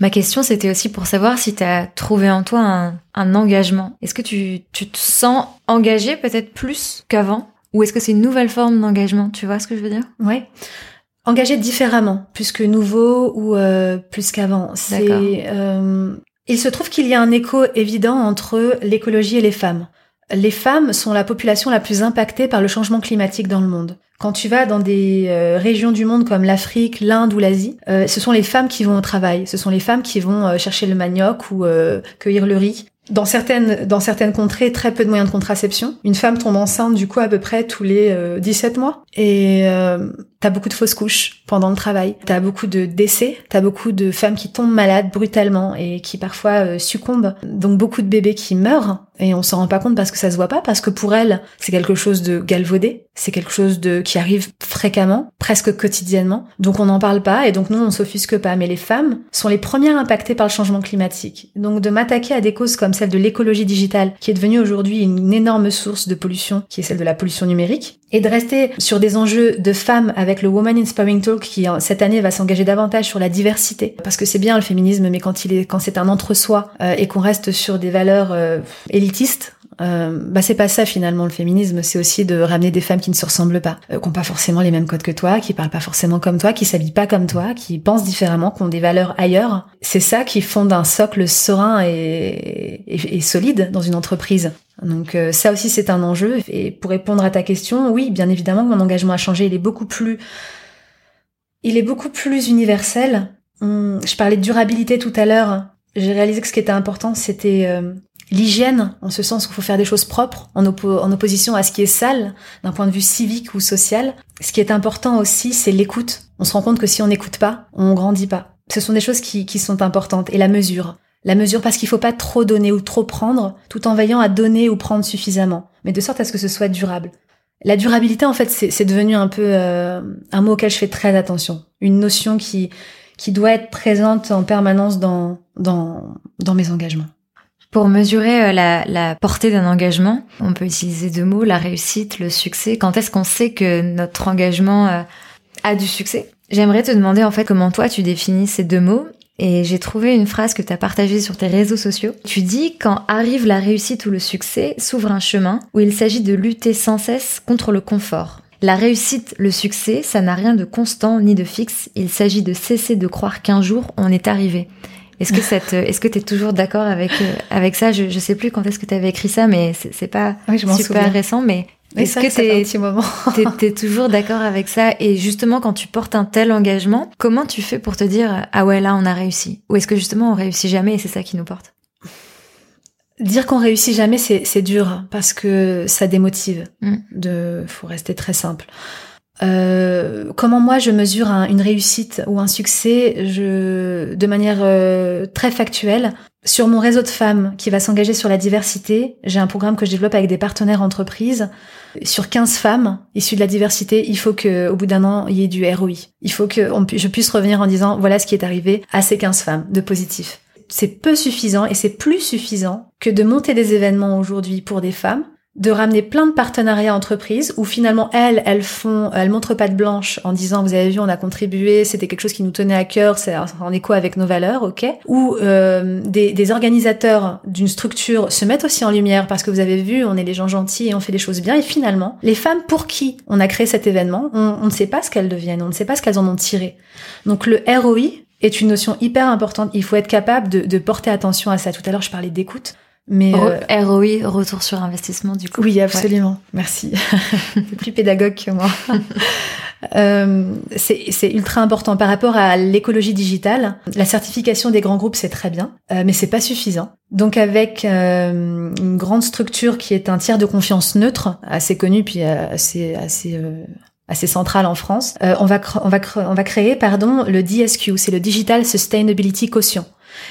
Ma question, c'était aussi pour savoir si tu as trouvé en toi un, un engagement. Est-ce que tu, tu te sens engagé peut-être plus qu'avant? Ou est-ce que c'est une nouvelle forme d'engagement? Tu vois ce que je veux dire? Ouais engagé différemment, plus que nouveau ou euh, plus qu'avant. C'est, euh, il se trouve qu'il y a un écho évident entre l'écologie et les femmes. Les femmes sont la population la plus impactée par le changement climatique dans le monde. Quand tu vas dans des euh, régions du monde comme l'Afrique, l'Inde ou l'Asie, euh, ce sont les femmes qui vont au travail, ce sont les femmes qui vont euh, chercher le manioc ou cueillir le riz. Dans certaines, dans certaines contrées, très peu de moyens de contraception. Une femme tombe enceinte du coup à peu près tous les 17 mois. Et T'as beaucoup de fausses couches pendant le travail. T'as beaucoup de décès. T'as beaucoup de femmes qui tombent malades brutalement et qui parfois euh, succombent. Donc beaucoup de bébés qui meurent et on s'en rend pas compte parce que ça se voit pas parce que pour elles c'est quelque chose de galvaudé. C'est quelque chose de qui arrive fréquemment, presque quotidiennement. Donc on n'en parle pas et donc nous on s'offusque pas. Mais les femmes sont les premières impactées par le changement climatique. Donc de m'attaquer à des causes comme celle de l'écologie digitale qui est devenue aujourd'hui une énorme source de pollution qui est celle de la pollution numérique et de rester sur des enjeux de femmes avec le Woman Inspiring Talk qui cette année va s'engager davantage sur la diversité. Parce que c'est bien le féminisme mais quand il est quand c'est un entre-soi euh, et qu'on reste sur des valeurs euh, élitistes euh, bah c'est pas ça finalement le féminisme, c'est aussi de ramener des femmes qui ne se ressemblent pas, euh, qui n'ont pas forcément les mêmes codes que toi, qui parlent pas forcément comme toi, qui s'habillent pas comme toi, qui pensent différemment, qui ont des valeurs ailleurs. C'est ça qui fonde un socle serein et, et, et solide dans une entreprise. Donc euh, ça aussi c'est un enjeu. Et pour répondre à ta question, oui, bien évidemment mon engagement a changé. Il est beaucoup plus, il est beaucoup plus universel. Hum, je parlais de durabilité tout à l'heure. J'ai réalisé que ce qui était important, c'était euh, l'hygiène, en ce sens qu'il faut faire des choses propres, en, opposition à ce qui est sale, d'un point de vue civique ou social. Ce qui est important aussi, c'est l'écoute. On se rend compte que si on n'écoute pas, on grandit pas. Ce sont des choses qui, qui sont importantes. Et la mesure. La mesure parce qu'il faut pas trop donner ou trop prendre, tout en veillant à donner ou prendre suffisamment, mais de sorte à ce que ce soit durable. La durabilité, en fait, c'est devenu un peu euh, un mot auquel je fais très attention. Une notion qui, qui doit être présente en permanence dans, dans, dans mes engagements. Pour mesurer euh, la, la portée d'un engagement, on peut utiliser deux mots, la réussite, le succès. Quand est-ce qu'on sait que notre engagement euh, a du succès? J'aimerais te demander en fait comment toi tu définis ces deux mots. Et j'ai trouvé une phrase que tu as partagée sur tes réseaux sociaux. Tu dis quand arrive la réussite ou le succès, s'ouvre un chemin où il s'agit de lutter sans cesse contre le confort. La réussite, le succès, ça n'a rien de constant ni de fixe. Il s'agit de cesser de croire qu'un jour on est arrivé. Est-ce que cette, est-ce que tu es toujours d'accord avec euh, avec ça? Je, je sais plus quand est-ce que tu avais écrit ça, mais c'est pas oui, je super souviens. récent. Mais est-ce que tu es, toujours d'accord avec ça? Et justement, quand tu portes un tel engagement, comment tu fais pour te dire ah ouais là on a réussi Ou est-ce que justement on réussit jamais et c'est ça qui nous porte? Dire qu'on réussit jamais, c'est dur parce que ça démotive. Mm. De, faut rester très simple. Euh, comment moi je mesure une réussite ou un succès je, de manière euh, très factuelle sur mon réseau de femmes qui va s'engager sur la diversité. J'ai un programme que je développe avec des partenaires entreprises. Sur 15 femmes issues de la diversité, il faut que au bout d'un an, il y ait du ROI. Il faut que je puisse revenir en disant voilà ce qui est arrivé à ces 15 femmes de positif. C'est peu suffisant et c'est plus suffisant que de monter des événements aujourd'hui pour des femmes de ramener plein de partenariats entreprises où finalement elles, elles font, elles montrent pas de blanche en disant vous avez vu on a contribué, c'était quelque chose qui nous tenait à cœur, c'est en écho avec nos valeurs, ok? Ou euh, des, des, organisateurs d'une structure se mettent aussi en lumière parce que vous avez vu on est des gens gentils et on fait des choses bien et finalement les femmes pour qui on a créé cet événement, on, on ne sait pas ce qu'elles deviennent, on ne sait pas ce qu'elles en ont tiré. Donc le ROI est une notion hyper importante. Il faut être capable de, de porter attention à ça. Tout à l'heure je parlais d'écoute. Mais euh, ROI, retour sur investissement du coup. Oui, absolument. Merci. T'es plus pédagogue que moi. euh, c'est ultra important par rapport à l'écologie digitale. La certification des grands groupes c'est très bien, euh, mais c'est pas suffisant. Donc avec euh, une grande structure qui est un tiers de confiance neutre, assez connu puis assez assez assez centrale en France, on va on va on va créer pardon le DSQ, c'est le Digital Sustainability Quotient.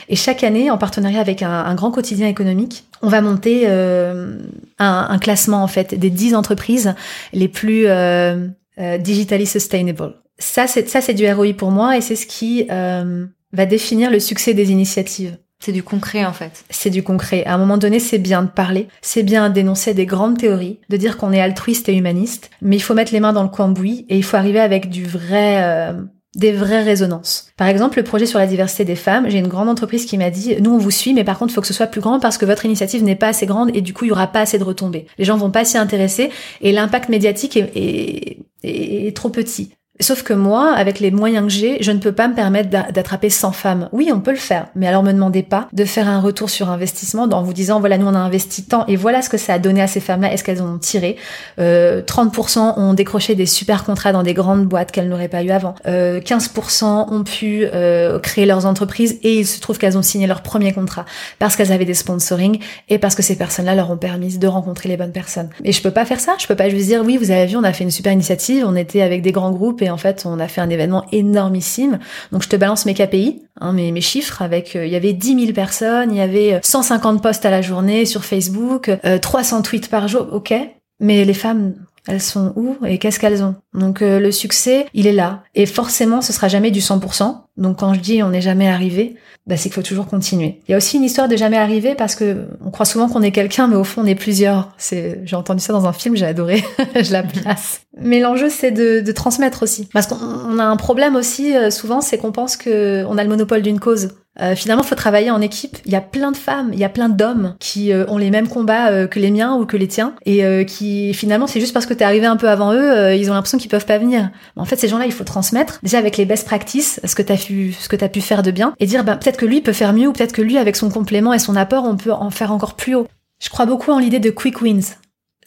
Et chaque année, en partenariat avec un, grand quotidien économique, on va monter euh, un, classement en fait des 10 entreprises les plus euh, euh, digitally sustainable. Ça, c'est ça, c'est du ROI pour moi et c'est ce qui va définir le succès des initiatives. C'est du concret en fait. C'est du concret. À un moment donné, c'est bien de parler, c'est bien d'énoncer des grandes théories, de dire qu'on est altruiste et humaniste, mais il faut mettre les mains dans le cambouis et il faut arriver avec du vrai des vraies résonances. Par exemple, le projet sur la diversité des femmes, j'ai une grande entreprise qui m'a dit "Nous on vous suit mais par contre, il faut que ce soit plus grand parce que votre initiative n'est pas assez grande et du coup, il y aura pas assez de retombées. Les gens vont pas s'y intéresser et l'impact médiatique est, est trop petit." Sauf que moi, avec les moyens que j'ai, je ne peux pas me permettre d'attraper 100 femmes. Oui, on peut le faire, mais alors me demandez pas de faire un retour sur investissement en vous disant voilà nous on a investi tant et voilà ce que ça a donné à ces femmes-là. Est-ce qu'elles ont tiré euh, 30% ont décroché des super contrats dans des grandes boîtes qu'elles n'auraient pas eu avant. Euh, 15% ont pu euh, créer leurs entreprises et il se trouve qu'elles ont signé leur premier contrat parce qu'elles avaient des sponsoring et parce que ces personnes-là leur ont permis de rencontrer les bonnes personnes. Et je peux pas faire ça. Je peux pas juste dire oui vous avez vu on a fait une super initiative, on était avec des grands groupes et en fait, on a fait un événement énormissime. Donc, je te balance mes KPI, hein, mes, chiffres, avec, euh, il y avait 10 000 personnes, il y avait 150 euh, posts à la journée sur Facebook, 300 euh, tweets par jour, ok. Mais les femmes, elles sont où et qu'est-ce qu'elles ont? Donc le succès, il est là. Et forcément, ce sera jamais du 100%. Donc quand je dis on n'est jamais arrivé, bah, c'est qu'il faut toujours continuer. Il y a aussi une histoire de jamais arriver parce que on croit souvent qu'on est quelqu'un, mais au fond on est plusieurs. J'ai entendu ça dans un film, j'ai adoré, je la place. Mais l'enjeu c'est de, de, transmettre aussi, parce qu'on a un problème aussi euh, souvent, c'est qu'on pense que on a le monopole d'une cause. Euh, finalement, faut travailler en équipe. Il y a plein de femmes, il y a plein d'hommes qui euh, ont les mêmes combats euh, que les miens ou que les tiens, et qui finalement, c'est juste parce que t'es arrivé un peu avant eux, ils ont l'impression qu'ils peuvent pas venir. en fait, ces gens-là, il faut transmettre déjà avec les best practices, ce que t'as pu, ce que t'as pu faire de bien, et dire, bah, peut-être que lui peut faire mieux, ou peut-être que lui, avec son complément et son apport, on peut en faire encore plus haut. Je crois beaucoup en l'idée de quick wins.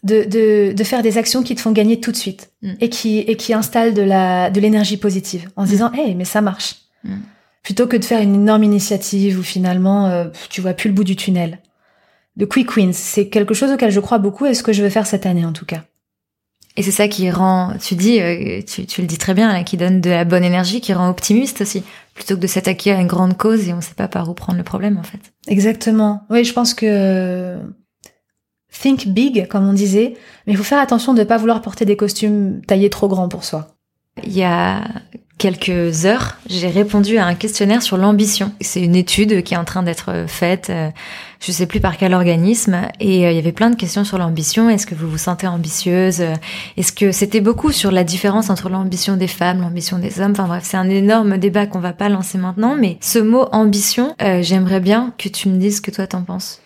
De, de, de, faire des actions qui te font gagner tout de suite mm. et qui et qui installent de la de l'énergie positive en se mm. disant hey mais ça marche mm plutôt que de faire une énorme initiative où finalement euh, tu vois plus le bout du tunnel. The quick wins, c'est quelque chose auquel je crois beaucoup et ce que je veux faire cette année en tout cas. Et c'est ça qui rend, tu dis, euh, tu, tu, le dis très bien, là, qui donne de la bonne énergie, qui rend optimiste aussi, plutôt que de s'attaquer à une grande cause et on sait pas par où prendre le problème en fait. Exactement. Oui, je pense que think big, comme on disait, mais il faut faire attention de ne pas vouloir porter des costumes taillés trop grands pour soi. Il y a quelques heures, j'ai répondu à un questionnaire sur l'ambition. C'est une étude qui est en train d'être faite, euh, je sais plus par quel organisme, et euh, il y avait plein de questions sur l'ambition. Est-ce que vous vous sentez ambitieuse? Est-ce que c'était beaucoup sur la différence entre l'ambition des femmes, l'ambition des hommes? Enfin bref, c'est un énorme débat qu'on va pas lancer maintenant, mais ce mot ambition, euh, j'aimerais bien que tu me dises que toi t'en penses.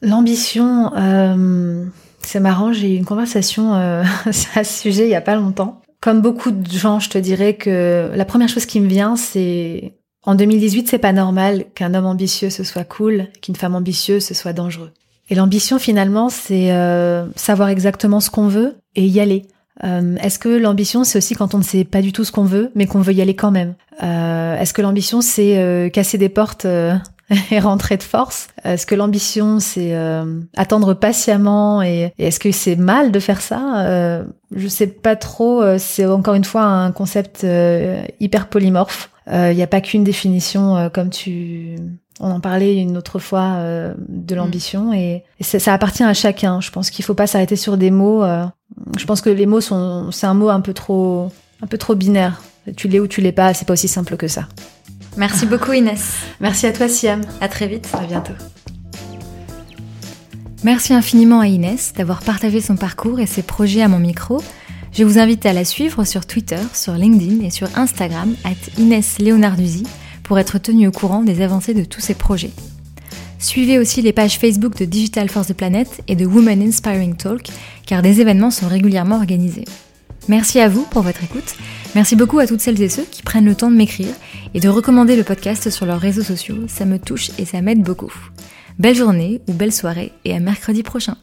L'ambition, euh, c'est marrant, j'ai eu une conversation à ce sujet il y a pas longtemps. Comme beaucoup de gens, je te dirais que la première chose qui me vient, c'est en 2018, c'est pas normal qu'un homme ambitieux ce soit cool, qu'une femme ambitieuse ce soit dangereux. Et l'ambition, finalement, c'est euh, savoir exactement ce qu'on veut et y aller. Euh, Est-ce que l'ambition, c'est aussi quand on ne sait pas du tout ce qu'on veut, mais qu'on veut y aller quand même? Euh, Est-ce que l'ambition, c'est casser des portes et rentrer de force Est-ce que l'ambition, c'est euh, attendre patiemment et, et est-ce que c'est mal de faire ça? Euh, Je sais pas trop. euh, C'est encore une fois un concept euh, hyper polymorphe. Il n'y a pas qu'une définition euh, comme tu. On en parlait une autre fois euh, de l'ambition et, et ça, ça appartient à chacun. Je pense qu'il faut pas s'arrêter sur des mots. euh, je pense que les mots sont, c'est un mot un peu trop, un peu trop binaire. Tu l'es ou tu l'es pas. C'est pas aussi simple que ça. Merci beaucoup Inès. Merci à toi Siam. À très vite. À bientôt. Merci infiniment à Inès d'avoir partagé son parcours et ses projets à mon micro. Je vous invite à la suivre sur Twitter, sur LinkedIn et sur Instagram, at Inès Léonarduzzi, pour être tenu au courant des avancées de tous ses projets. Suivez aussi les pages Facebook de Digital Force the Planet et de Women Inspiring Talk, car des événements sont régulièrement organisés. Merci à vous pour votre écoute. Merci beaucoup à toutes celles et ceux qui prennent le temps de m'écrire et de recommander le podcast sur leurs réseaux sociaux. Ça me touche et ça m'aide beaucoup. Belle journée ou belle soirée et à mercredi prochain.